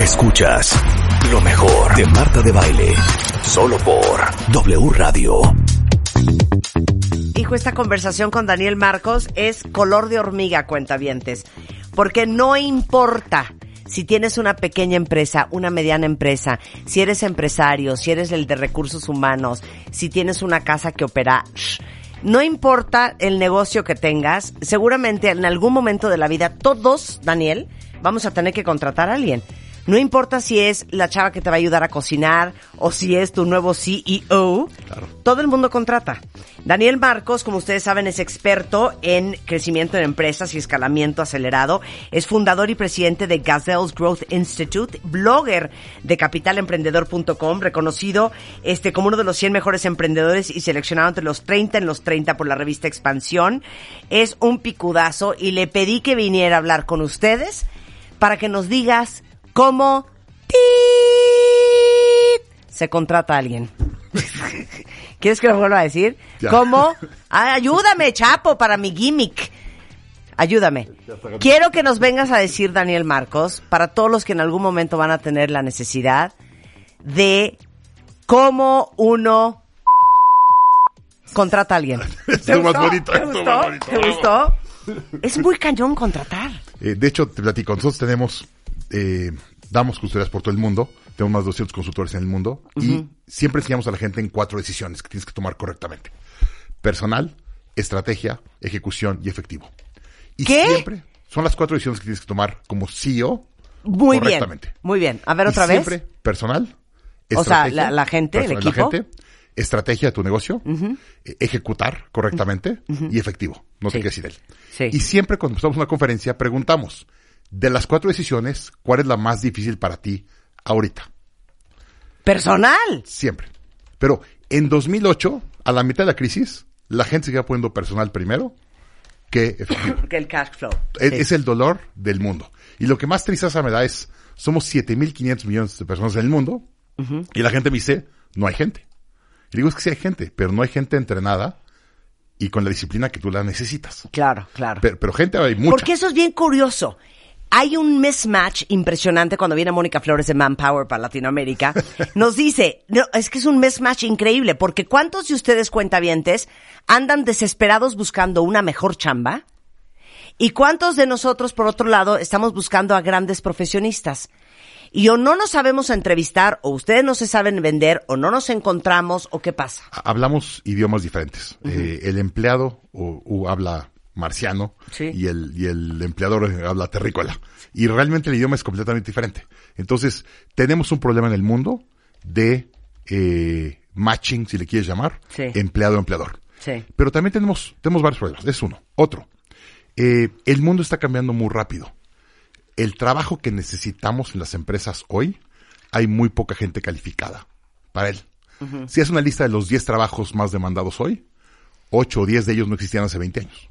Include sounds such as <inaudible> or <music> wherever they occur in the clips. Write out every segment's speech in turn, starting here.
Escuchas lo mejor de Marta de Baile. Solo por W Radio. Hijo, esta conversación con Daniel Marcos es color de hormiga, cuentavientes. Porque no importa si tienes una pequeña empresa, una mediana empresa, si eres empresario, si eres el de recursos humanos, si tienes una casa que opera, no importa el negocio que tengas, seguramente en algún momento de la vida todos, Daniel, vamos a tener que contratar a alguien. No importa si es la chava que te va a ayudar a cocinar o si es tu nuevo CEO, todo el mundo contrata. Daniel Marcos, como ustedes saben, es experto en crecimiento de empresas y escalamiento acelerado. Es fundador y presidente de Gazelle's Growth Institute, blogger de capitalemprendedor.com, reconocido este, como uno de los 100 mejores emprendedores y seleccionado entre los 30 en los 30 por la revista Expansión. Es un picudazo y le pedí que viniera a hablar con ustedes para que nos digas cómo se contrata a alguien. <laughs> ¿Quieres que lo vuelva a decir? Ya. ¿Cómo? <laughs> Ayúdame, Chapo, para mi gimmick. Ayúdame. Quiero que nos vengas a decir, Daniel Marcos, para todos los que en algún momento van a tener la necesidad de cómo uno contrata a alguien. Esto <laughs> es más bonito, ¿Te gustó? más bonito. ¿Te gustó? Es muy cañón contratar. Eh, de hecho, te platico, nosotros tenemos, eh, damos consultorías por todo el mundo, tenemos más de 200 consultores en el mundo y siempre enseñamos a la gente en cuatro decisiones que tienes que tomar correctamente. Personal, estrategia, ejecución y efectivo. Y ¿Qué? siempre son las cuatro decisiones que tienes que tomar como CEO Muy bien. correctamente. Muy bien. A ver Y otra vez. Siempre personal, O sea, la- la gente, el personal, equipo. La gente, estrategia de tu negocio, eh, ejecutar correctamente y efectivo. No Sí. te quedes sin él. Sí. Y siempre cuando empezamos una conferencia preguntamos, de las cuatro decisiones, ¿cuál es la más difícil para ti ahorita? Personal. Siempre. Pero en 2008, a la mitad de la crisis, la gente seguía poniendo personal primero que efectivo. <coughs> Porque el cash flow. Es, Sí. es el dolor del mundo. Y lo que más tristeza me da es, somos 7.500 millones de personas en el mundo y la gente me dice, no hay gente. Y digo, es que sí hay gente, pero no hay gente entrenada y con la disciplina que tú la necesitas. Claro, claro. Pero, pero gente hay mucha. Porque eso es bien curioso. Hay un mismatch impresionante cuando viene Mónica Flores de Manpower para Latinoamérica. Nos dice, no, es que es un mismatch increíble, porque ¿cuántos de ustedes cuentavientes andan desesperados buscando una mejor chamba? ¿Y cuántos de nosotros, por otro lado, estamos buscando a grandes profesionistas? Y o no nos sabemos entrevistar, o ustedes no se saben vender, o no nos encontramos, o qué pasa. Hablamos idiomas diferentes. Eh, el empleado o, o habla marciano Sí. y, el, y el empleador eh, habla terrícola. Y realmente el idioma es completamente diferente. Entonces, tenemos un problema en el mundo de eh, matching, si le quieres llamar, Sí. empleado-empleador. Sí. Pero también tenemos, tenemos varios problemas. Es uno. Otro. Eh, el mundo está cambiando muy rápido. El trabajo que necesitamos en las empresas hoy, hay muy poca gente calificada para él. Si es una lista de los 10 trabajos más demandados hoy, 8 o 10 de ellos no existían hace 20 años.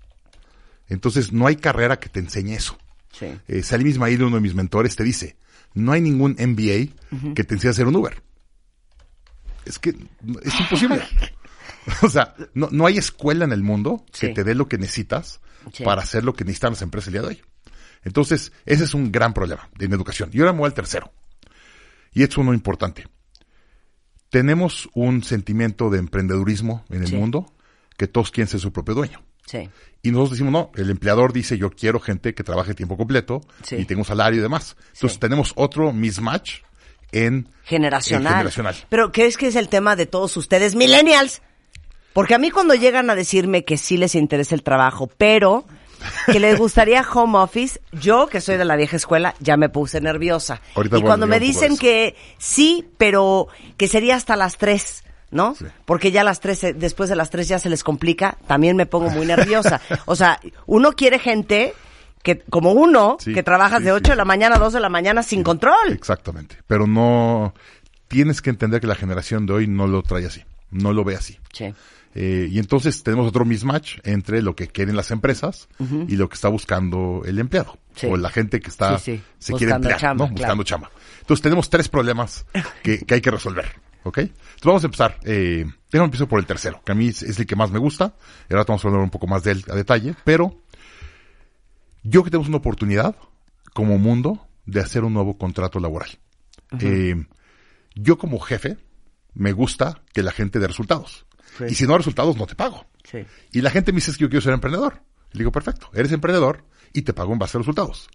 Entonces, no hay carrera que te enseñe eso. Sí. Eh, Salim Ismail, uno de mis mentores, te dice, no hay ningún MBA que te enseñe a hacer un Uber. Es que es imposible. <laughs> o sea, no, no hay escuela en el mundo que te dé lo que necesitas Sí. para hacer lo que necesitan las empresas el día de hoy. Entonces, ese es un gran problema en educación. Y ahora me voy al tercero. Y es uno importante. Tenemos un sentimiento de emprendedurismo en el mundo que todos quieren ser su propio dueño. Sí. Y nosotros decimos, no, el empleador dice, yo quiero gente que trabaje tiempo completo Sí. y tenga un salario y demás. Entonces Sí. tenemos otro mismatch en generacional. en generacional. Pero ¿crees que es el tema de todos ustedes, millennials? Porque a mí cuando llegan a decirme que sí les interesa el trabajo, pero que les gustaría home office, yo que soy de la vieja escuela ya me puse nerviosa. Ahorita y cuando me dicen que sí, pero que sería hasta las tres, ¿no? Sí. Porque ya las tres, eh, después de las tres ya se les complica, también me pongo muy nerviosa. O sea, uno quiere gente que como uno, Sí, que trabajas sí, de sí, 8 de la mañana a 2 de la mañana sin control. Exactamente. Pero no, tienes que entender que la generación de hoy no lo trae así, no lo ve así. Sí. Eh, y entonces tenemos otro mismatch entre lo que quieren las empresas y lo que está buscando el empleado. Sí. O la gente que está, Sí, sí. se quiere Buscando emplear, chamba, ¿no? claro. Buscando chamba. Entonces tenemos tres problemas que, que hay que resolver. ¿Ok? Entonces vamos a empezar. Eh, déjame empiezo por el tercero, que a mí es, es el que más me gusta. Y ahora vamos a hablar un poco más de él a detalle. Pero yo que tenemos una oportunidad como mundo de hacer un nuevo contrato laboral. Eh, yo como jefe me gusta que la gente dé resultados. Sí. Y si no hay resultados, no te pago. Sí. Y la gente me dice "Es que yo quiero ser emprendedor. Le digo, perfecto, eres emprendedor y te pago en base a resultados.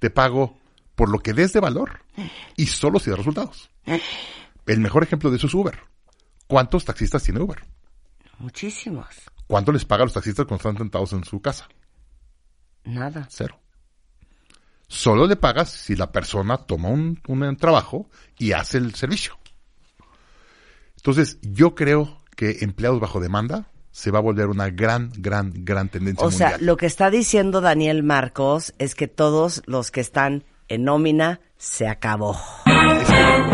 Te pago por lo que des de valor y solo si da resultados. El mejor ejemplo de eso es Uber. ¿Cuántos taxistas tiene Uber? Muchísimos. ¿Cuánto les paga a los taxistas cuando están sentados en su casa? Nada. Cero. Solo le pagas si la persona toma un, un trabajo y hace el servicio. Entonces, yo creo que empleados bajo demanda se va a volver una gran, gran, gran tendencia O sea, lo que está diciendo Daniel Marcos es que todos los que están en nómina se acabó. Es que.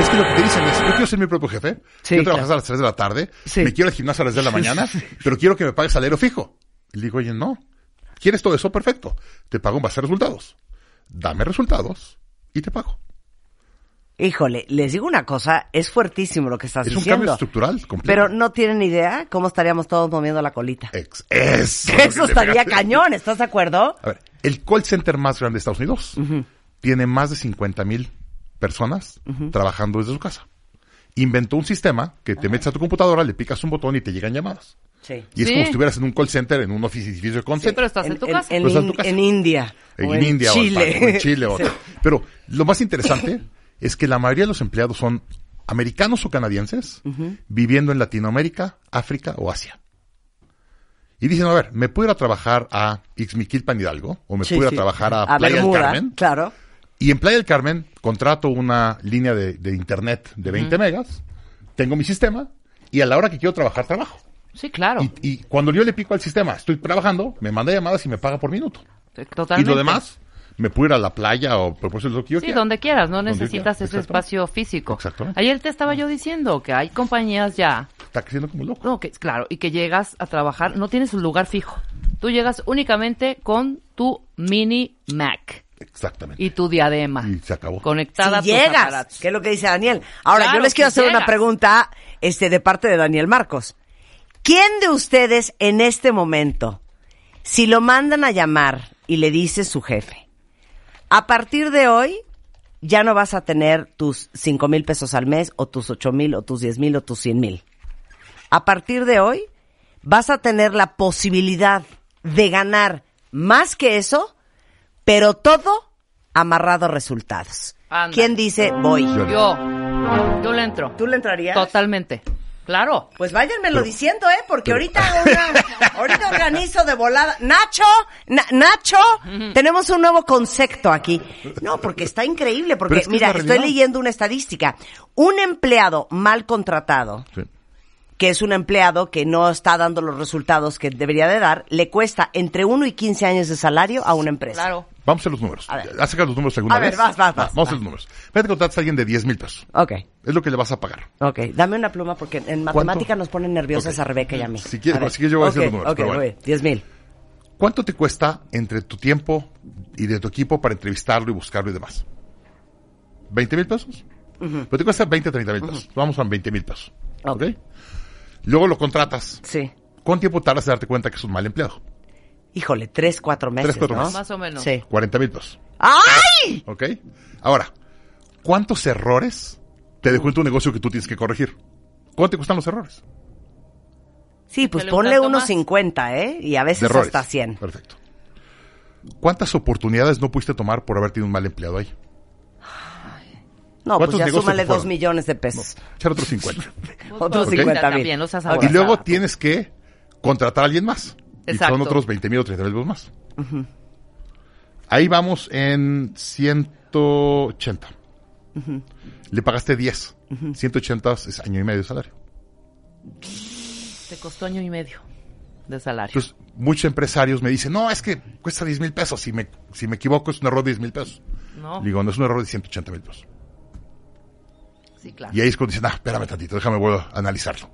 Es que lo que te dicen es, yo quiero ser mi propio jefe, Sí, trabajar claro. a las 3 de la tarde, Sí. me quiero al gimnasio a las 10 de la <laughs> mañana, pero quiero que me pagues salario fijo. Y le digo, oye, no. ¿Quieres todo eso? Perfecto. Te pago en base a resultados. Dame resultados y te pago. Híjole, les digo una cosa, es fuertísimo lo que estás Es un diciendo. cambio estructural completo. Pero no tienen idea cómo estaríamos todos moviendo la colita. Ex- eso. Eso estaría cañón, ¿estás de acuerdo? A ver, el call center más grande de Estados Unidos tiene más de 50 mil personas trabajando desde su casa. Inventó un sistema que te metes a tu computadora, le picas un botón y te llegan llamadas. Sí. Y es Sí. como si estuvieras en un call center, en un edificio de call Sí, center. pero estás en, tu casa. En, Pues en tu casa. en India. en, o India Chile. o en Chile. o- <laughs> Sí. Pero lo más interesante <coughs> es que la mayoría de los empleados son americanos o canadienses viviendo en Latinoamérica, África o Asia. Y dicen, a ver, ¿me puedo ir a trabajar a Ixmiquilpan Hidalgo? ¿O me Sí, puedo ir sí. a trabajar a, A Playa Bermuda, del Carmen? claro. Y en Playa del Carmen contrato una línea de, de internet de 20 megas, tengo mi sistema y a la hora que quiero trabajar, trabajo. Sí, claro. Y, y cuando yo le pico al sistema, estoy trabajando, me manda llamadas y me paga por minuto. Y Totalmente. lo demás, me puedo ir a la playa o por lo que yo Sí, quiera. donde quieras, no necesitas quiera, ese espacio físico. Exactamente. Ayer te estaba yo diciendo que hay compañías ya, Está creciendo como loco. no, que claro, y que llegas a trabajar, no tienes un lugar fijo. Tú llegas únicamente con tu mini Mac Exactamente. y tu diadema. Y se acabó. Conectada a si tus llegas, aparatos. que es lo que dice Daniel. Ahora, Claro, yo les quiero si hacer una pregunta este, de parte de Daniel Marcos. ¿Quién de ustedes en este momento, si lo mandan a llamar y le dice su jefe, a partir de hoy ya no vas a tener tus cinco mil pesos al mes o tus ocho mil o tus diez mil o tus cien mil? A partir de hoy vas a tener la posibilidad de ganar más que eso, pero todo amarrado a resultados. ¿Quién dice voy? Yo- Yo, le entro. ¿Tú le entrarías? Totalmente. Claro. Pues váyanmelo diciendo, ¿eh? Porque ahorita, una- ahorita organizo de volada. Nacho, Na- Nacho, tenemos un nuevo concepto aquí. No, porque está increíble, porque es que mira, estoy leyendo una estadística. Un empleado mal contratado, Sí. que es un empleado que no está dando los resultados que debería de dar, le cuesta entre 1 y 15 años de salario a una empresa. Claro. Vamos a hacer los números. A ver. ¿Has sacado los números alguna A ver, vez? vas, vas, Va, vas, Vamos a vas. hacer los números. Vete a contratar a alguien de 10 mil pesos. Ok, Es lo que le vas a pagar. ok. Dame una pluma porque en matemática nos ponen nerviosas Ok. a Rebeca y a mí. Si quieres- A ver. si quieres yo voy a decir los números, Ok, pero bueno. muy bien. 10 mil. ¿Cuánto te cuesta entre tu tiempo y de tu equipo para entrevistarlo y buscarlo y demás? ¿20 mil pesos? Pero te cuesta 20, 30 mil pesos. Vamos a 20 mil pesos. Ok. ¿Ok? Luego lo contratas. Sí. ¿Cuánto tiempo tardas en darte cuenta que es un mal empleado? Híjole, tres, cuatro meses, Tres, cuatro ¿no? meses. Más o menos. Sí. 40 mil pesos. ¡Ay! ¿Ok? Ahora, ¿cuántos errores te dejó en tu negocio que tú tienes que corregir? ¿Cuánto te cuestan los errores? Sí, pues ponle unos más. 50, ¿eh? Y a veces errores. hasta 100. Perfecto. ¿Cuántas oportunidades no pudiste tomar por haber tenido un mal empleado ahí? No, pues ¿Cuántos ya súmale dos millones de pesos. Echar otros 50. <laughs> Otros Ok. 50 mil. También, no y luego tienes que contratar a alguien más. Y Exacto. son otros 20 mil o 30 mil pesos más. Ahí vamos en 180. Le pagaste 10. 180 es año y medio de salario. Te costó año y medio. de salario. Entonces, muchos empresarios me dicen, no, es que cuesta 10 mil pesos. Si me, si me equivoco, es un error de 10 mil pesos. no, Digo, no es un error de 180 mil pesos. sí, claro. Y ahí es cuando dicen, ah, espérame tantito, déjame vuelvo a analizarlo.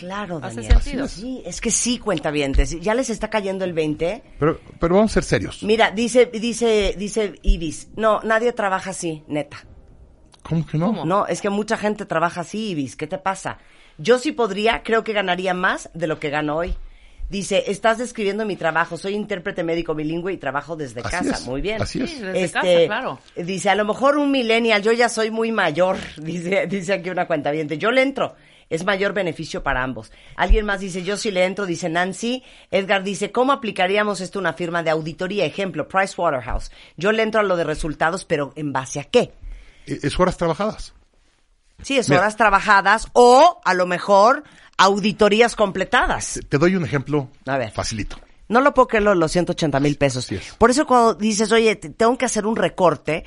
Claro, Hace Daniel. sentido. Sí, es que sí, cuentavientes. ¿Ya les está cayendo el 20? Pero, pero vamos a ser serios. Mira, dice, dice, dice Ibis. No, nadie trabaja así, neta. ¿Cómo que no? ¿Cómo? No, es que mucha gente trabaja así, Ibis. ¿Qué te pasa? Yo sí podría, creo que ganaría más de lo que gano hoy. Dice, estás describiendo mi trabajo. Soy intérprete médico bilingüe y trabajo desde Así casa. es, Muy bien. así es. Sí, desde Este, casa, claro. Dice, a lo mejor un millennial, yo ya soy muy mayor, <laughs> dice, dice aquí una cuenta bien. Yo le entro. Es mayor beneficio para ambos. Alguien más dice, yo sí le entro, dice Nancy. Edgar dice, ¿cómo aplicaríamos esto a una firma de auditoría? Ejemplo, Pricewaterhouse. Yo le entro a lo de resultados, pero ¿en base a qué? Eh, Es horas trabajadas. Sí, es Mira. horas trabajadas o a lo mejor auditorías completadas. Te, te doy un ejemplo A ver. facilito. No lo puedo creer lo de los 180 mil pesos. Es. Por eso cuando dices, oye, te- tengo que hacer un recorte,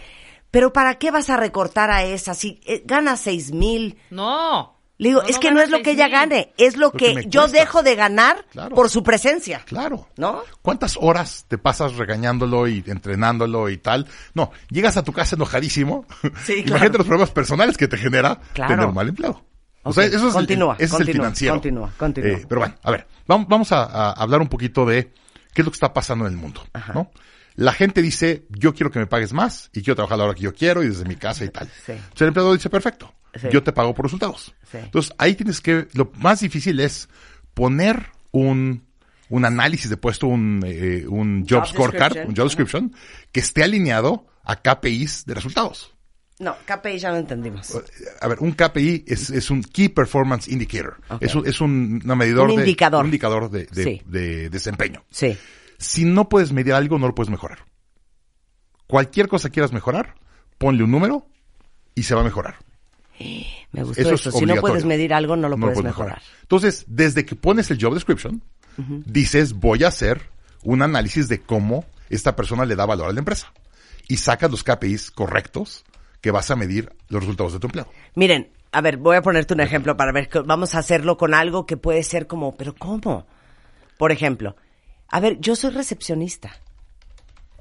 pero ¿para qué vas a recortar a esa? Si eh, gana 6 mil. No. Le digo, No, es no que no es lo que ella 6,000. gane, es lo, Lo que, yo dejo de ganar Claro. por su presencia. Claro. ¿No? ¿Cuántas horas te pasas regañándolo y entrenándolo y tal? No, llegas a tu casa enojadísimo. <laughs> Sí, Imagínate claro. los problemas personales que te genera Claro. tener un mal empleo. O sea, eso es, el- continúa, es el continúa, financiero. continúa, continúa. Eh, pero bueno, a ver, vamos, vamos a, a hablar un poquito de qué es lo que está pasando en el mundo, ¿no? La gente dice, yo quiero que me pagues más y quiero trabajar a la hora que yo quiero y desde mi casa y tal. Sí. Entonces el empleador dice, perfecto, Sí. yo te pago por resultados. Sí. Entonces ahí tienes que, lo más difícil es poner un, un análisis de puesto, un, eh, un job, Job scorecard, un job description, que esté alineado a KPIs de resultados. No, KPI ya no entendimos. A ver, un KPI es, es un Key Performance Indicator. Es, un, es un una medidor Un de, indicador. un indicador de, de- Sí. de desempeño. Sí. Si no puedes medir algo, no lo puedes mejorar. Cualquier cosa que quieras mejorar, ponle un número y se va a mejorar. Me gustó Eso eso. es Si no puedes medir algo, no lo puedes mejorar. Entonces, desde que pones el job description, dices, voy a hacer un análisis de cómo esta persona le da valor a la empresa. Y sacas los KPIs correctos que vas a medir los resultados de tu empleado. Miren, a ver, voy a ponerte un ejemplo para ver vamos a hacerlo con algo que puede ser como, pero ¿cómo? Por ejemplo, a ver, yo soy recepcionista.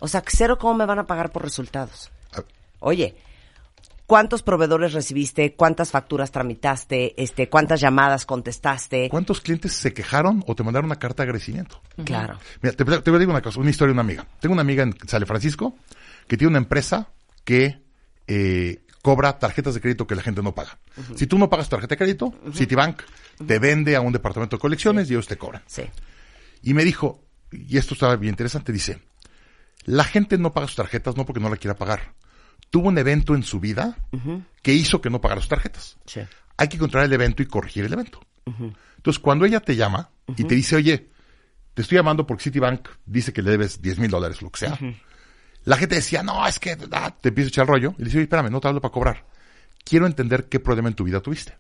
O sea, cero cómo me van a pagar por resultados. Oye, ¿cuántos proveedores recibiste? ¿Cuántas facturas tramitaste? Este, ¿cuántas llamadas contestaste? ¿Cuántos clientes se quejaron o te mandaron una carta de agradecimiento? Claro. Mira, te, te voy a decir una cosa, una historia de una amiga. Tengo una amiga en San Francisco que tiene una empresa que eh, cobra tarjetas de crédito que la gente no paga. Si tú no pagas tu tarjeta de crédito, Citibank te vende a un departamento de colecciones y ellos te cobran. Sí. Y me dijo, y esto estaba bien interesante, dice, la gente no paga sus tarjetas no porque no la quiera pagar. Tuvo un evento en su vida que hizo que no pagara sus tarjetas. Sí. Hay que controlar el evento y corregir el evento. Entonces, cuando ella te llama y te dice, oye, te estoy llamando porque Citibank dice que le debes 10 mil dólares, lo que sea. La gente decía, no, es que ah, te empiezo a echar rollo. Y le dice, oye, espérame, no te hablo para cobrar. Quiero entender qué problema en tu vida tuviste.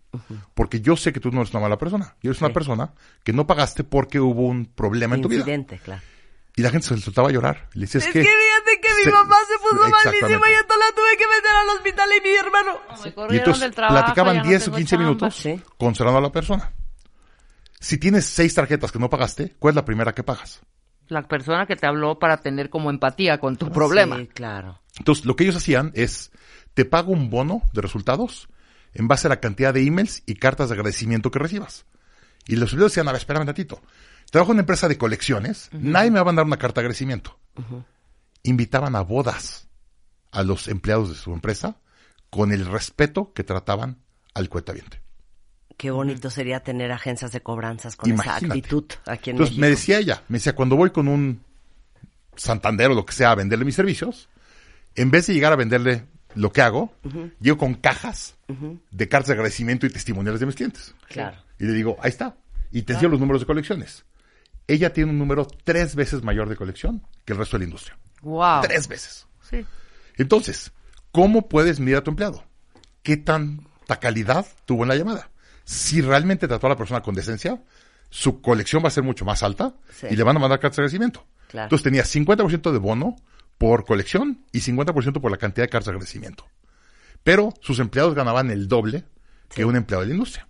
Porque yo sé que tú no eres una mala persona. Yo eres Sí. una persona que no pagaste porque hubo un problema en tu vida. Claro. Y la gente se le soltaba a llorar. Le decía, es, Es que mi se- mamá se puso malísima y entonces la tuve que meter al hospital y mi hermano. Me Y entonces del trabajo, platicaban ya no 10 o tengo 15 chamba. minutos Sí. consolando a la persona. Si tienes seis tarjetas que no pagaste, ¿cuál es la primera que pagas? La persona que te habló para tener como empatía con tu problema. Sí, claro. Entonces, lo que ellos hacían es, te pago un bono de resultados en base a la cantidad de emails y cartas de agradecimiento que recibas. Y los empleados decían, a ver, espérame un ratito. Trabajo en una empresa de colecciones, nadie me va a mandar una carta de agradecimiento. Invitaban a bodas a los empleados de su empresa con el respeto que trataban al cuentaviente. Qué bonito sería tener agencias de cobranzas con esa actitud aquí en Entonces México. me decía ella, me decía, cuando voy con un Santander o lo que sea a venderle mis servicios, en vez de llegar a venderle lo que hago, llego con cajas de cartas de agradecimiento y testimoniales de mis clientes. Claro. Y le digo, ahí está. Y te enseño los números de colecciones. Ella tiene un número tres veces mayor de colección que el resto de la industria. Wow. Tres veces. Sí. Entonces, ¿cómo puedes medir a tu empleado? ¿Qué tanta calidad tuvo en la llamada? Si realmente trató a la persona con decencia, su colección va a ser mucho más alta Sí. y le van a mandar cartas de agradecimiento. Claro. Entonces tenía 50% de bono por colección y 50% por la cantidad de cartas de agradecimiento. Pero sus empleados ganaban el doble que un empleado de la industria.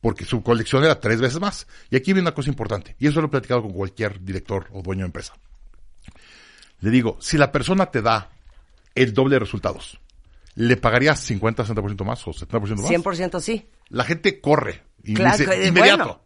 porque su colección era tres veces más. Y aquí viene una cosa importante, y eso lo he platicado con cualquier director o dueño de empresa. Le digo, si la persona te da el doble de resultados, ¿le pagarías 50, 60% más o 70% más? 100% sí. La gente corre y Claro, dice, que- inmediato. bueno.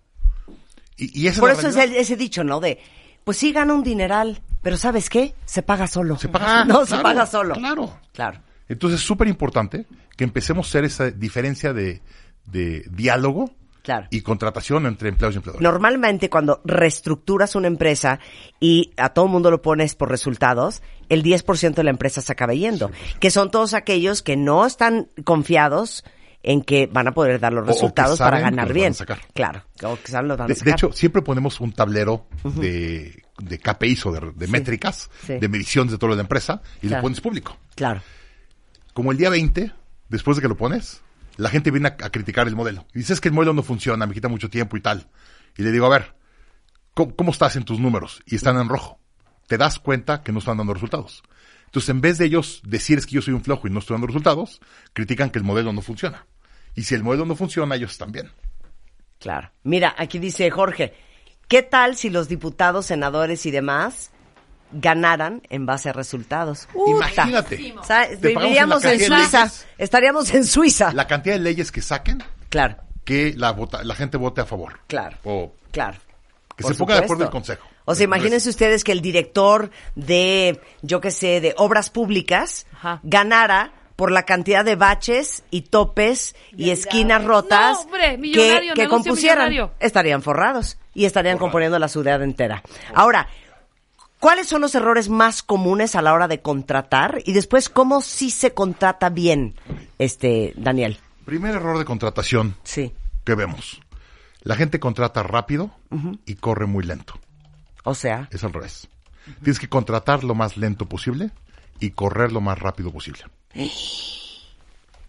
Y, y esa Por es eso es el- ese dicho, ¿no? De, pues sí gana un dineral, pero ¿sabes qué? Se paga solo. Se paga Ah, <laughs> solo, No, se paga solo. Claro. Claro. Entonces es súper importante que empecemos a hacer esa diferencia de, de diálogo Claro. y contratación entre empleados y empleadores. Normalmente cuando reestructuras una empresa y a todo el mundo lo pones por resultados, el 10% de la empresa se acaba yendo. Que son todos aquellos que no están confiados en que van a poder dar los O- o que resultados para ganar bien. Claro. O que saben los van a De, de hecho, siempre ponemos un tablero de, de KPIs o de, de métricas, sí. de mediciones de toda la empresa y Claro. lo pones público. Claro. Como el día 20, después de que lo pones, la gente viene a, criticar el modelo. Y dices que el modelo no funciona, me quita mucho tiempo y tal. Y le digo, a ver, ¿cómo, estás en tus números? Y están en rojo. Te das cuenta que no están dando resultados. Entonces, en vez de ellos decir es que yo soy un flojo y no estoy dando resultados, critican que el modelo no funciona. Y si el modelo no funciona, ellos bien. Claro. Mira, aquí dice Jorge, ¿qué tal si los diputados, senadores y demás ganaran en base a resultados? Imagínate. O sea, viviríamos en Suiza. leyes. Estaríamos en Suiza. La cantidad de leyes que saquen, Claro, que la, vota- la gente vote a favor. claro, O claro. que Por se ponga de acuerdo el consejo. O sea, imagínense ustedes que el director de, yo qué sé, de obras públicas Ajá. ganara por la cantidad de baches y topes y esquinas rotas No, hombre, que, compusieran. millonario. Estarían forrados y estarían componiendo la ciudad entera. Ahora, ¿cuáles son los errores más comunes a la hora de contratar? Y después, ¿cómo sí se contrata bien, este, Daniel? Primer error de contratación Sí. que vemos. La gente contrata rápido y corre muy lento. O sea, Es al revés. Tienes que contratar lo más lento posible y correr lo más rápido posible.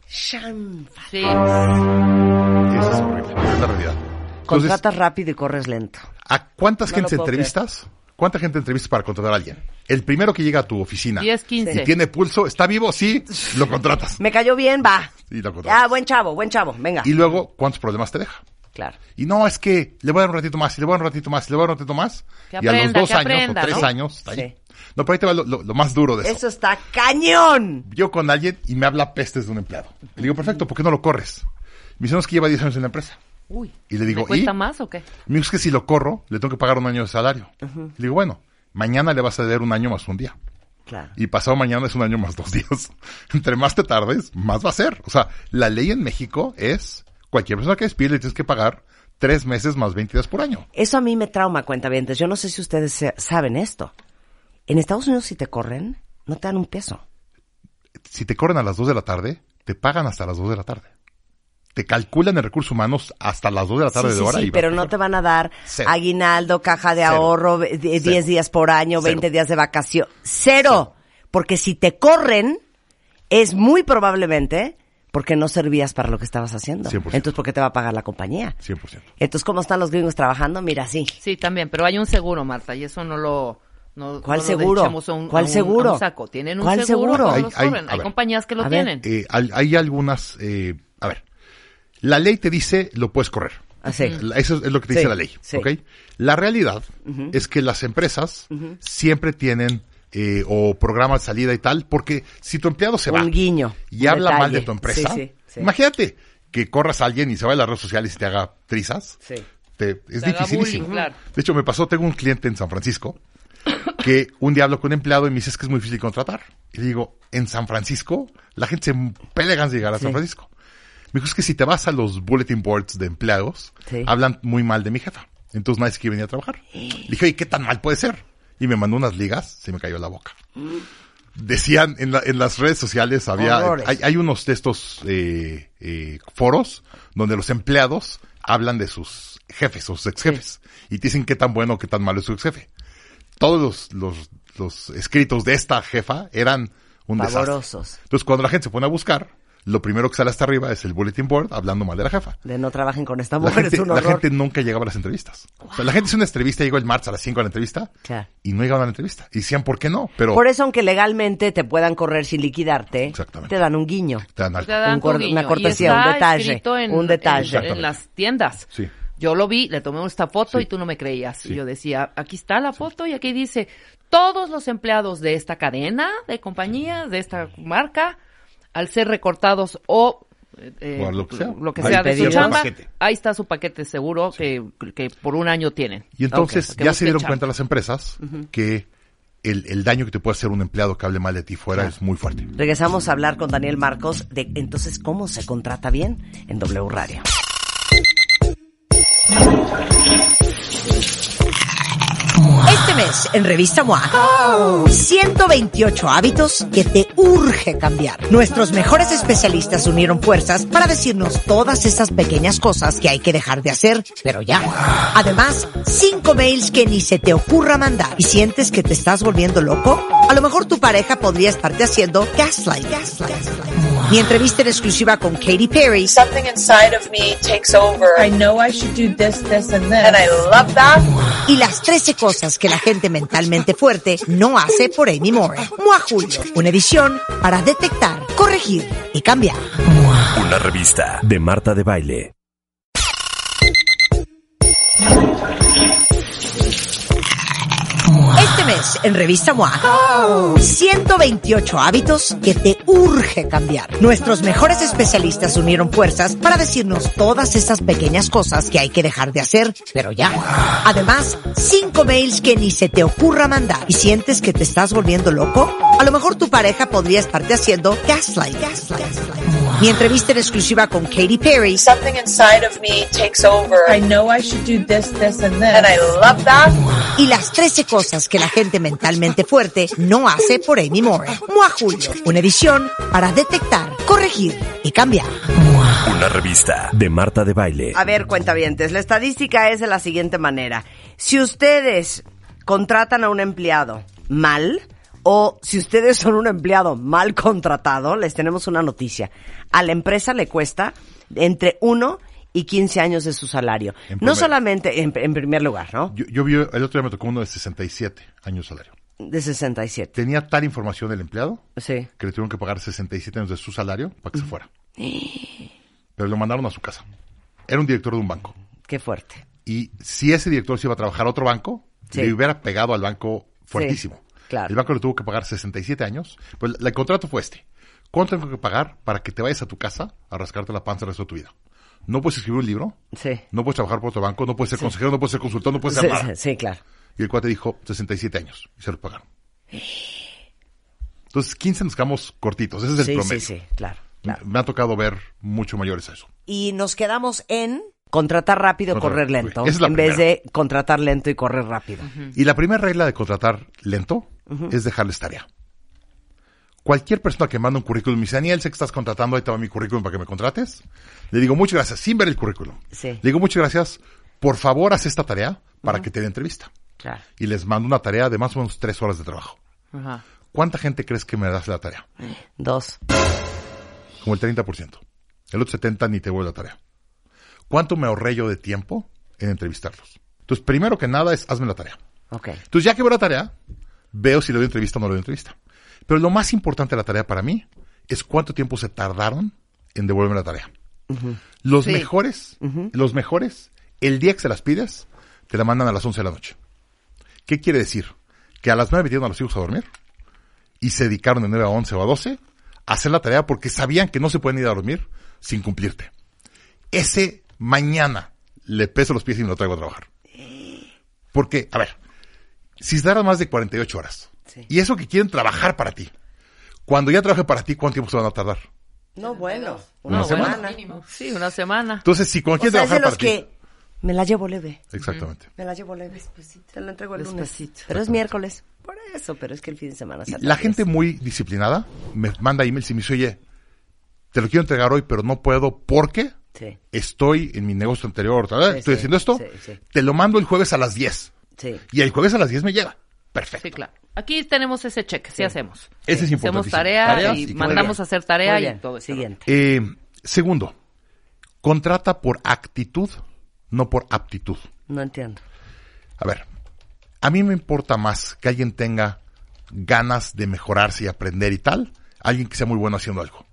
shan, Sí. Eso es horrible. esa Es la realidad. Entonces, contratas rápido y corres lento. ¿a cuántas No entrevistas? ¿Cuánta gente entrevistas para contratar a alguien? El primero que llega a tu oficina 10, 15. y tiene pulso, ¿está vivo? Sí, lo contratas. Me cayó bien, va. Y lo contratas. Ah, buen chavo, buen chavo, venga. Y luego, ¿cuántos problemas te deja? Claro. Y no, es que le voy a dar un ratito más, y le voy a dar un ratito más, y le voy a dar un ratito más. Que y a los dos años aprenda, o tres ¿no? años está ahí. Sí. No, pero ahí te va lo, lo- lo más duro de eso. Eso está cañón. Yo con alguien y me habla pestes de un empleado. Le digo, perfecto, ¿por qué no lo corres? Me dice, no, es que lleva 10 años en la empresa. Uy. Y le digo, ¿Me cuesta ¿y? más o qué? Me dijo, es que si lo corro, le tengo que pagar un año de salario. Le digo, bueno, mañana le vas a dar un año más un día. Claro. Y pasado mañana es un año más dos <laughs> días. Entre más te tardes, más va a ser. O sea, la ley en México es, cualquier persona que despide le tienes que pagar tres meses más 20 días por año. Eso a mí me trauma, cuentavientes. Yo no sé si ustedes se- saben esto. En Estados Unidos, si te corren, no te dan un peso. Si te corren a las 2 de la tarde, te pagan hasta las 2 de la tarde. Te calculan en recursos humanos hasta las 2 de la tarde sí, de sí, hora. sí, y pero no te van a dar Cero. aguinaldo, caja de Cero. ahorro, ve- de- 10 Cero. días por año, Cero. 20 días de vacación. Cero. Porque si te corren, es muy probablemente porque no servías para lo que estabas haciendo. 100%. Entonces, ¿por qué te va a pagar la compañía? 100%. Entonces, ¿cómo están los gringos trabajando? Mira, sí. Sí, también, pero hay un seguro, Marta, y eso no lo... No, ¿Cuál no seguro? a un- ¿Cuál a un- seguro? a un saco. Tienen un ¿Cuál seguro, Hay- ver. compañías que lo ver. tienen. Eh, hay, hay algunas, eh, a ver, la ley te dice lo puedes correr. Así. La- Eso es lo que te Sí, dice la ley. sí. La realidad es que las empresas siempre tienen eh, o programas de salida y tal, porque si tu empleado se Un va guiño, y un habla mal de tu empresa, Sí, sí, sí. imagínate que corras a alguien y se vaya a las redes sociales y te haga trizas. Sí. Te- es Te dificilísimo. bullying, claro. De hecho, me pasó, tengo un cliente en San Francisco que un día hablo con un empleado y me dice es que es muy difícil contratar. Y le digo, en San Francisco, la gente se pelea ganas de llegar a Sí. San Francisco. Me dijo, es que si te vas a los bulletin boards de empleados, Sí. hablan muy mal de mi jefa. Entonces nadie se quiere venir a trabajar. Le dije, ¿y qué tan mal puede ser? Y me mandó unas ligas, se me cayó la boca. Decían en, la- en las redes sociales, había, hay, hay unos de estos eh, eh, foros donde los empleados hablan de sus jefes o sus ex jefes y te dicen qué tan bueno o qué tan malo es su ex jefe. Todos los, los, los escritos de esta jefa eran un desastre. Pavorosos. Entonces, cuando la gente se pone a buscar, lo primero que sale hasta arriba es el bulletin board hablando mal de la jefa. De no trabajen con esta La mujer, gente, es un la gente nunca llegaba a las entrevistas. O sea, la gente hizo una entrevista, llegó el martes a las 5 a la entrevista Claro. y no llegaban a la entrevista. Y decían, ¿por qué no? Pero Por eso, aunque legalmente te puedan correr sin liquidarte, Exactamente. te dan un guiño. te dan algo. Te dan Un cor- tu una guiño. cortesía, Y está un detalle, en- un detalle. En, en las tiendas. Sí. Yo lo vi, le tomé esta foto Sí. y tú no me creías. Sí. Y yo decía, aquí está la foto y aquí dice, todos los empleados de esta cadena de compañías, de esta marca, al ser recortados o... eh, O lo que sea. lo que Ahí sea de su chamba, Paquete. ahí está su paquete seguro que, que por un año tienen. Y entonces ya se dieron chamba. cuenta las empresas que el, el daño que te puede hacer un empleado que hable mal de ti fuera es muy fuerte. Regresamos a hablar con Daniel Marcos de entonces cómo se contrata bien en W Radio. En Revista MOA, 128 hábitos que te urge cambiar. Nuestros mejores especialistas unieron fuerzas para decirnos todas esas pequeñas cosas que hay que dejar de hacer, pero ya. Además, 5 mails que ni se te ocurra mandar. ¿Y sientes que te estás volviendo loco? A lo mejor tu pareja podría estarte haciendo gaslight. Mi entrevista en exclusiva con Katy Perry something inside of me takes over. I know I should do this, this, and this. and I love that. y las 13 cosas que la gente mentalmente fuerte no hace por Amy Moore. Mua Julio, una edición para detectar, corregir y cambiar. Una revista de Marta de Baile. Este mes, en Revista MOA, 128 hábitos que te urge cambiar. Nuestros mejores especialistas unieron fuerzas para decirnos todas esas pequeñas cosas que hay que dejar de hacer, pero ya. Además, 5 mails que ni se te ocurra mandar. ¿Y sientes que te estás volviendo loco? A lo mejor tu pareja podría estarte haciendo gaslight. Mi entrevista en exclusiva con Katy Perry Something inside of me takes over. I know I should do this, this, and this. and I love that. y las 13 cosas que la gente mentalmente fuerte no hace por Amy Moore. Mua Julio, una edición para detectar, corregir y cambiar. Una revista de Marta de Baile. A ver, cuentavientes, la estadística es de la siguiente manera. Si ustedes contratan a un empleado mal, o si ustedes son un empleado mal contratado, les tenemos una noticia. A la empresa le cuesta entre 1 y 15 años de su salario. En No solamente, en, en primer lugar, ¿no? Yo, yo vi, el otro día me tocó uno de 67 años de salario. De 67. Tenía tal información del empleado Sí. que le tuvieron que pagar 67 años de su salario para que se fuera. <gasps> Pero lo mandaron a su casa. Era un director de un banco. Qué fuerte. Y si ese director se iba a trabajar a otro banco, Sí. le hubiera pegado al banco fuertísimo. Claro. El banco le tuvo que pagar 67 años. Pues el contrato fue este. ¿Cuánto tengo que pagar para que te vayas a tu casa a rascarte la panza el resto de tu vida? No puedes escribir un libro, Sí. no puedes trabajar por otro banco, no puedes ser consejero, no puedes ser consultor, no puedes Sí, ser nada. sí, sí, claro. Y el cuate dijo 67 años y se lo pagaron. Entonces 15 nos quedamos cortitos, ese es el Sí, sí, promedio. sí, claro, claro. Me ha tocado ver mucho mayores a eso. Y nos quedamos en contratar rápido, Contratar- correr lento, es la en vez de contratar lento y correr rápido. Y la primera regla de contratar lento es dejarles tarea. Cualquier persona que manda un currículum me dice, Daniel, sé que estás contratando, ahí te va mi currículum para que me contrates. Le digo, muchas gracias, sin ver el currículum. Sí. Le digo, muchas gracias, por favor, haz esta tarea para que te dé entrevista. Claro. Y les mando una tarea de más o menos tres horas de trabajo. Ajá. ¿Cuánta gente crees que me das la tarea? Dos. Como el 30%. El otro 70% ni te vuelve la tarea. ¿Cuánto me ahorré yo de tiempo en entrevistarlos? Entonces, primero que nada es hazme la tarea. Ok. Entonces, ya que veo la tarea, veo si le doy entrevista o no le doy entrevista. Pero lo más importante de la tarea para mí es cuánto tiempo se tardaron en devolverme la tarea. Los Sí. mejores, los mejores, el día que se las pides, te la mandan a las 11 de la noche. ¿Qué quiere decir? Que a las 9 metieron a los hijos a dormir y se dedicaron de 9 a 11 o a 12 a hacer la tarea porque sabían que no se pueden ir a dormir sin cumplirte. Ese mañana le peso los pies y me lo traigo a trabajar. Porque, a ver, si se tardan más de 48 horas, Sí. y eso que quieren trabajar para ti, cuando ya trabaje para ti, ¿cuánto tiempo se van a tardar? No, bueno. Una Una, semana. Sí, una semana. Entonces, si cuando O quieren sea, es de trabajar los para que me la llevo leve. ti, exactamente. Me la llevo leve. Te la entrego el lunes. Despacito. Pero es miércoles. Por eso, pero es que el fin de semana se La gente muy disciplinada me manda emails y me dice, oye, te lo quiero entregar hoy, pero no puedo porque Sí, estoy en mi negocio anterior, estoy sí, haciendo esto, sí, sí. te lo mando el jueves a las 10. Sí. Y el jueves a las 10 me llega. perfecto. Sí, claro. Aquí tenemos ese check, sí, hacemos. Ese es Hacemos importantísimo. tarea y mandamos a hacer tarea y todo. Siguiente. Eh, segundo, contrata por actitud, no por aptitud. No entiendo. A ver, a mí me importa más que alguien tenga ganas de mejorarse y aprender y tal, alguien que sea muy bueno haciendo algo.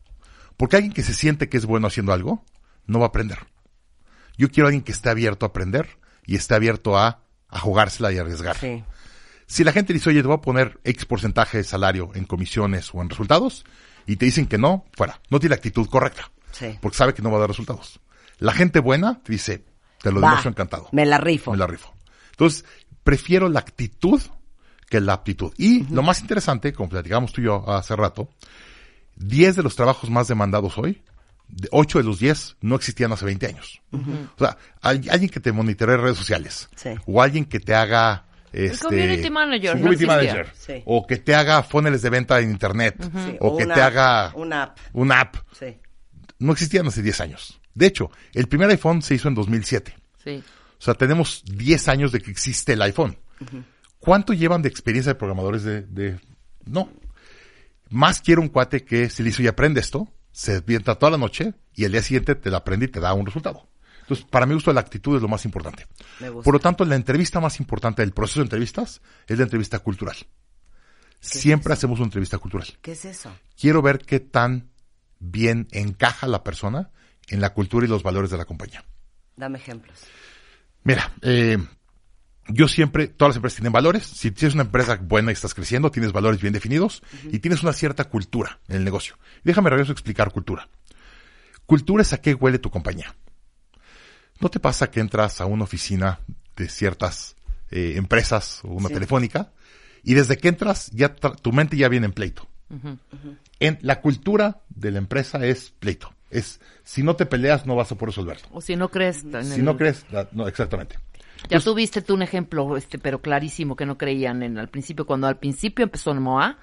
Porque alguien que se siente que es bueno haciendo algo, no va a aprender. Yo quiero a alguien que esté abierto a aprender y esté abierto a, a jugársela y arriesgar. Sí. Si la gente dice, oye, te voy a poner X porcentaje de salario en comisiones o en resultados, y te dicen que no, fuera. No tiene la actitud correcta. Sí. Porque sabe que no va a dar resultados. La gente buena te dice, te lo demuestro encantado. Me la rifo. Me la rifo. Entonces, prefiero la actitud que la aptitud. Y lo más interesante, como platicamos tú y yo hace rato, 10 de los trabajos más demandados hoy, 8 de los 10 no existían hace 20 años. O sea, al- alguien que te monitoree redes sociales. Sí. O alguien que te haga... Este, community manager, no community manager. Sí. O que te haga funnels de venta en internet. Sí, O que una- te haga Una app. una app. Sí. No existían hace 10 años. De hecho, el primer iPhone se hizo en 2007. Sí. O sea, tenemos 10 años de que existe el iPhone. ¿Cuánto llevan de experiencia de programadores de, de- No. Más quiero un cuate que se le hizo y aprende esto, se avienta toda la noche y el día siguiente te la aprende y te da un resultado. Entonces, para mi gusto, la actitud es lo más importante. Por lo tanto, la entrevista más importante del proceso de entrevistas es la entrevista cultural. Siempre hacemos una entrevista cultural. ¿Qué es eso? Quiero ver qué tan bien encaja la persona en la cultura y los valores de la compañía. Dame ejemplos. Mira, eh, yo siempre, todas las empresas tienen valores. Si tienes una empresa buena y estás creciendo, tienes valores bien definidos y tienes una cierta cultura en el negocio. Déjame regreso a explicar cultura. Cultura es a qué huele tu compañía. ¿No te pasa que entras a una oficina de ciertas eh, empresas o una Sí. telefónica y desde que entras ya tu mente ya viene en pleito? En la cultura de la empresa es pleito. Es si no te peleas no vas a poder resolverlo. O si no crees. Si el- no crees, no exactamente. Ya tuviste tú un ejemplo, este, pero clarísimo que no creían en al principio. Cuando al principio empezó Moa,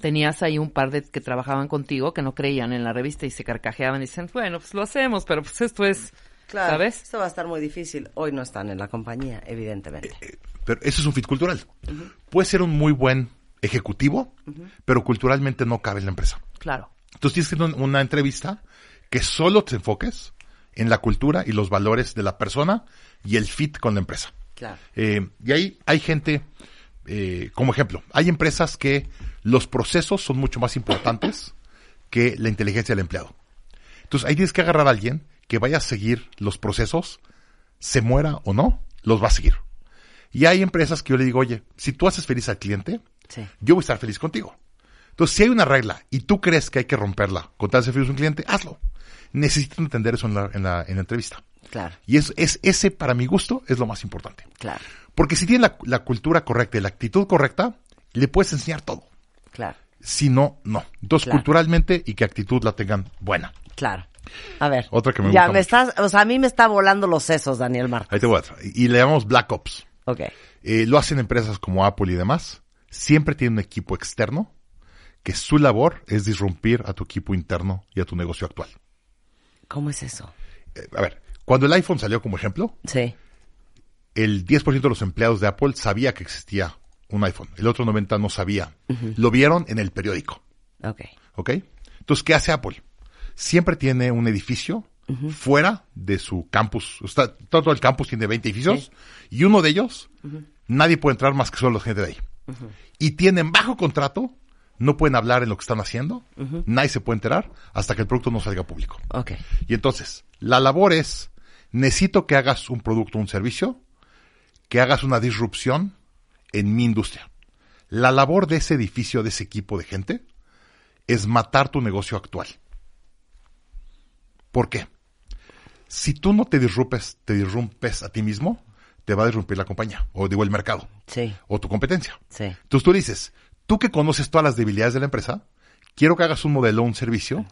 tenías ahí un par de que trabajaban contigo que no creían en la revista y se carcajeaban y dicen, bueno, pues lo hacemos, pero pues esto es, Claro. ¿sabes? Esto va a estar muy difícil. Hoy no están en la compañía, evidentemente. Pero eso es un fit cultural. Puede ser un muy buen ejecutivo, pero culturalmente no cabe en la empresa. Claro. Entonces tienes que una entrevista que solo te enfoques en la cultura y los valores de la persona y el fit con la empresa. Claro. Eh, y ahí hay gente, eh, como ejemplo, hay empresas que los procesos son mucho más importantes que la inteligencia del empleado. Entonces ahí tienes que agarrar a alguien que vaya a seguir los procesos, se muera o no, los va a seguir. Y hay empresas que yo le digo, oye, si tú haces feliz al cliente, Sí. yo voy a estar feliz contigo. Entonces, si hay una regla y tú crees que hay que romperla con tal de ser feliz a un cliente, hazlo. Necesitas entender eso en la, en la, en la entrevista. Claro, Y es, es, ese, para mi gusto, es lo más importante. claro, Porque si tienes la, la cultura correcta y la actitud correcta, le puedes enseñar todo. claro, Si no, no. Entonces, Claro. culturalmente y que actitud la tengan buena. claro. A ver. Otra que me Ya gusta me estás, o sea, a mí me está volando los sesos, Daniel Marcos. Ahí te voy a traer. Y le llamamos Black Ops. Ok. Eh, lo hacen empresas como Apple y demás. Siempre tienen un equipo externo que su labor es disrumpir a tu equipo interno y a tu negocio actual. ¿Cómo es eso? Eh, a ver, cuando el iPhone salió como ejemplo, Sí. el 10% de los empleados de Apple sabía que existía un iPhone. El otro 90% no sabía. Lo vieron en el periódico. Ok. ¿Ok? Entonces, ¿qué hace Apple? Siempre tiene un edificio fuera de su campus. O sea, todo el campus tiene 20 edificios y uno de ellos nadie puede entrar más que solo la gente de ahí. Y tienen bajo contrato, no pueden hablar en lo que están haciendo, nadie se puede enterar hasta que el producto no salga público. Ok. Y entonces, la labor es, necesito que hagas un producto, un servicio, que hagas una disrupción en mi industria. La labor de ese edificio, de ese equipo de gente, es matar tu negocio actual. ¿Por qué? Si tú no te disrumpes, te disrumpes a ti mismo, te va a disrumpir la compañía, o digo el mercado, Sí. o tu competencia. Sí. Entonces tú dices, tú que conoces todas las debilidades de la empresa, quiero que hagas un modelo, un servicio,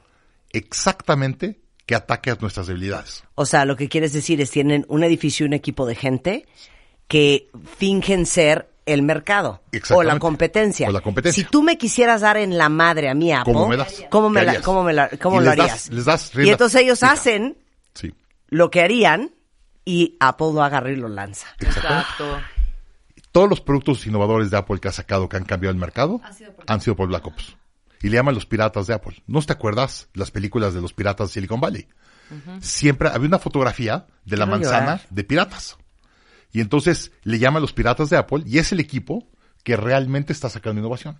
exactamente que ataque a nuestras debilidades. O sea, lo que quieres decir es tienen un edificio y un equipo de gente que fingen ser el mercado o la competencia. O la competencia. Si tú me quisieras dar en la madre a Apple, ¿Cómo me das? ¿Cómo me ¿Qué la, harías? cómo me la- cómo Y lo les das- harías? les das y entonces ellos fija. hacen Sí. lo que harían y Apple lo agarra y lo lanza. Exacto. Todos los productos innovadores de Apple que ha sacado que han cambiado el mercado han sido por Black Ops. Y le llaman los piratas de Apple. ¿No te acuerdas las películas de los piratas de Silicon Valley? Siempre había una fotografía de la Quiero manzana llorar. de piratas. Y entonces le llaman los piratas de Apple y es el equipo que realmente está sacando innovación.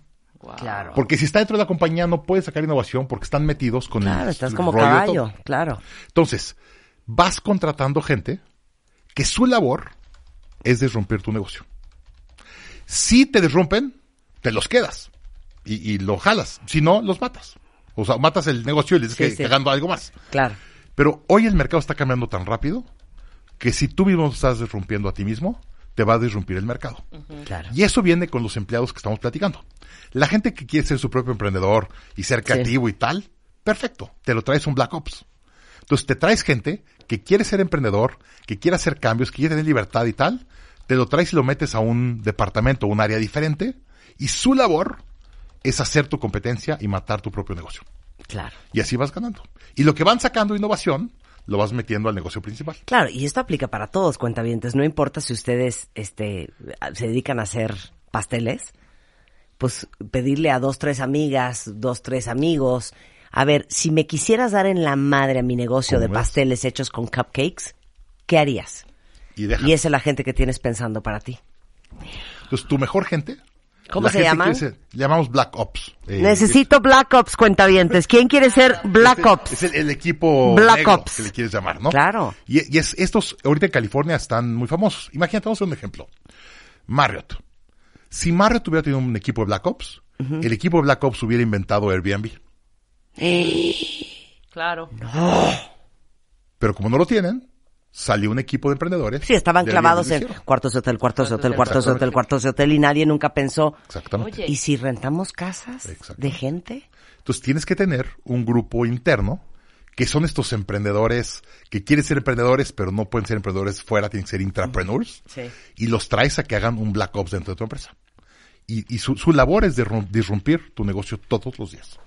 Claro. Porque si está dentro de la compañía no puede sacar innovación porque están metidos con Claro, el estás el como rollo caballo, claro. Entonces, vas contratando gente que su labor es disrumpir tu negocio. Si te disrumpen, te los quedas y, y lo jalas. Si no, los matas. O sea, matas el negocio y les Sí, dices sí. que ganando algo más. Claro. Pero hoy el mercado está cambiando tan rápido que si tú mismo estás disrumpiendo a ti mismo, te va a disrumpir el mercado. Claro. Y eso viene con los empleados que estamos platicando. La gente que quiere ser su propio emprendedor y ser creativo y tal, perfecto, te lo traes un Black Ops. Entonces te traes gente que quiere ser emprendedor, que quiere hacer cambios, que quiere tener libertad y tal, te lo traes y lo metes a un departamento, un área diferente, y su labor es hacer tu competencia y matar tu propio negocio. Claro. Y así vas ganando. Y lo que van sacando innovación, lo vas metiendo al negocio principal. Claro, y esto aplica para todos, cuentavientes. No importa si ustedes este, se dedican a hacer pasteles, pues pedirle a dos, tres amigas, dos, tres amigos. A ver, si me quisieras dar en la madre a mi negocio de pasteles hechos con cupcakes, ¿qué harías? Y. Y esa es la gente que tienes pensando para ti. Entonces, tu mejor gente. ¿Cómo la se llaman? que se- le llamamos Black Ops. Eh, Necesito Black Ops, cuentavientes. ¿Quién quiere ser Black Este- Ops? Es el, el equipo Black negro, Ops. que le quieres llamar, ¿no? Claro. Y, y es, estos ahorita en California están muy famosos. Imagínate, vamos a hacer un ejemplo. Marriott. Si Marriott hubiera tenido un equipo de Black Ops, el equipo de Black Ops hubiera inventado Airbnb. Claro. Pero como no lo tienen, salió un equipo de emprendedores. Sí, estaban clavados en cuartos de hotel, cuartos de hotel, cuartos de hotel, cuartos de hotel y nadie nunca pensó, Exactamente. Oye. ¿y si rentamos casas de gente? Entonces tienes que tener un grupo interno que son estos emprendedores que quieren ser emprendedores, pero no pueden ser emprendedores fuera, tienen que ser intrapreneurs. Sí. Y los traes a que hagan un Black Ops dentro de tu empresa. Y, y su, su labor es disrumpir tu negocio todos los días.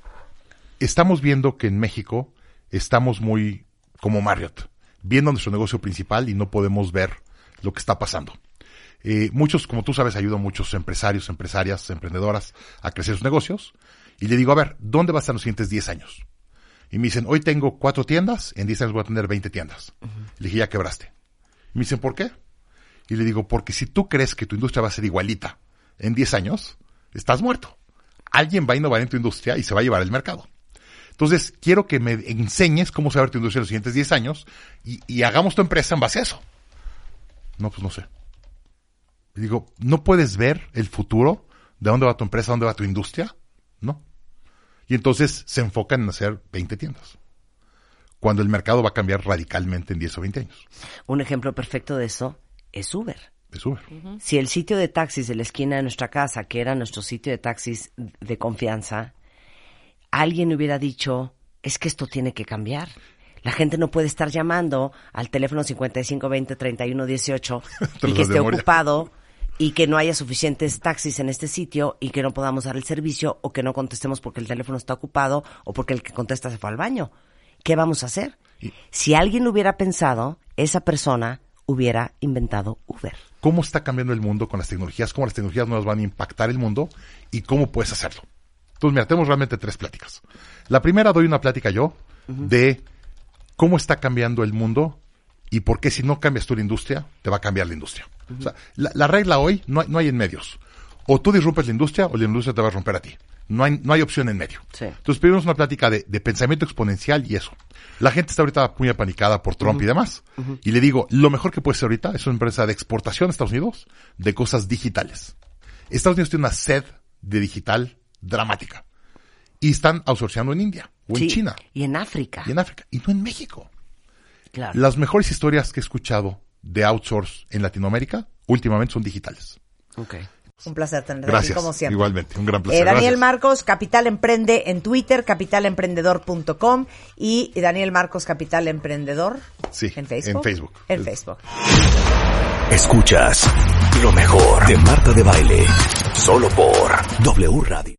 Estamos viendo que en México estamos muy como Marriott, viendo nuestro negocio principal y no podemos ver lo que está pasando. Eh, muchos, como tú sabes, ayudo a muchos empresarios, empresarias, emprendedoras a crecer sus negocios. Y le digo, a ver, ¿dónde vas a estar los siguientes 10 años? Y me dicen, hoy tengo cuatro tiendas, en 10 años voy a tener 20 tiendas. Le dije, ya quebraste. Y me dicen, ¿por qué? Y le digo, porque si tú crees que tu industria va a ser igualita en 10 años, estás muerto. Alguien va a innovar en tu industria y se va a llevar el mercado. Entonces, quiero que me enseñes cómo se va a ver tu industria en los siguientes 10 años y, y hagamos tu empresa en base a eso. No, pues no sé. Y digo, ¿no puedes ver el futuro? ¿De dónde va tu empresa? ¿Dónde va tu industria? No. Y entonces se enfocan en hacer 20 tiendas. Cuando el mercado va a cambiar radicalmente en 10 o 20 años. Un ejemplo perfecto de eso es Uber. Es Uber. Si el sitio de taxis de la esquina de nuestra casa, que era nuestro sitio de taxis de confianza, alguien hubiera dicho, es que esto tiene que cambiar. La gente no puede estar llamando al teléfono 5520 3118 <laughs> Te y los que esté memoria. ocupado y que no haya suficientes taxis en este sitio y que no podamos dar el servicio o que no contestemos porque el teléfono está ocupado o porque el que contesta se fue al baño. ¿Qué vamos a hacer? Si alguien lo hubiera pensado, esa persona hubiera inventado Uber. ¿Cómo está cambiando el mundo con las tecnologías? ¿Cómo las tecnologías nuevas van a impactar el mundo? ¿Y cómo puedes hacerlo? Entonces, mira, tenemos realmente tres pláticas. La primera doy una plática yo de cómo está cambiando el mundo y por qué si no cambias tú la industria, te va a cambiar la industria. O sea, la, la regla hoy no hay, no hay en medios. O tú disrumpes la industria o la industria te va a romper a ti. No hay, no hay opción en medio. Sí. Entonces, pedimos una plática de, de pensamiento exponencial y eso. La gente está ahorita muy apanicada por Trump y demás. Y le digo, lo mejor que puede ser ahorita es una empresa de exportación a Estados Unidos de cosas digitales. Estados Unidos tiene una sed de digital dramática. Y están outsourceando en India o en Sí, China Y en África. y en África y no en México. Claro. Las mejores historias que he escuchado de outsource en Latinoamérica últimamente son digitales. Ok. Un placer tenerte Gracias. aquí como siempre. Igualmente, un gran placer. Eh, Daniel Gracias. Marcos, Capital Emprende en Twitter, capitalemprendedor.com y Daniel Marcos, Capital Emprendedor Sí, en Facebook. en Facebook. En Facebook. Escuchas lo mejor de Marta de Baile. Solo por W Radio.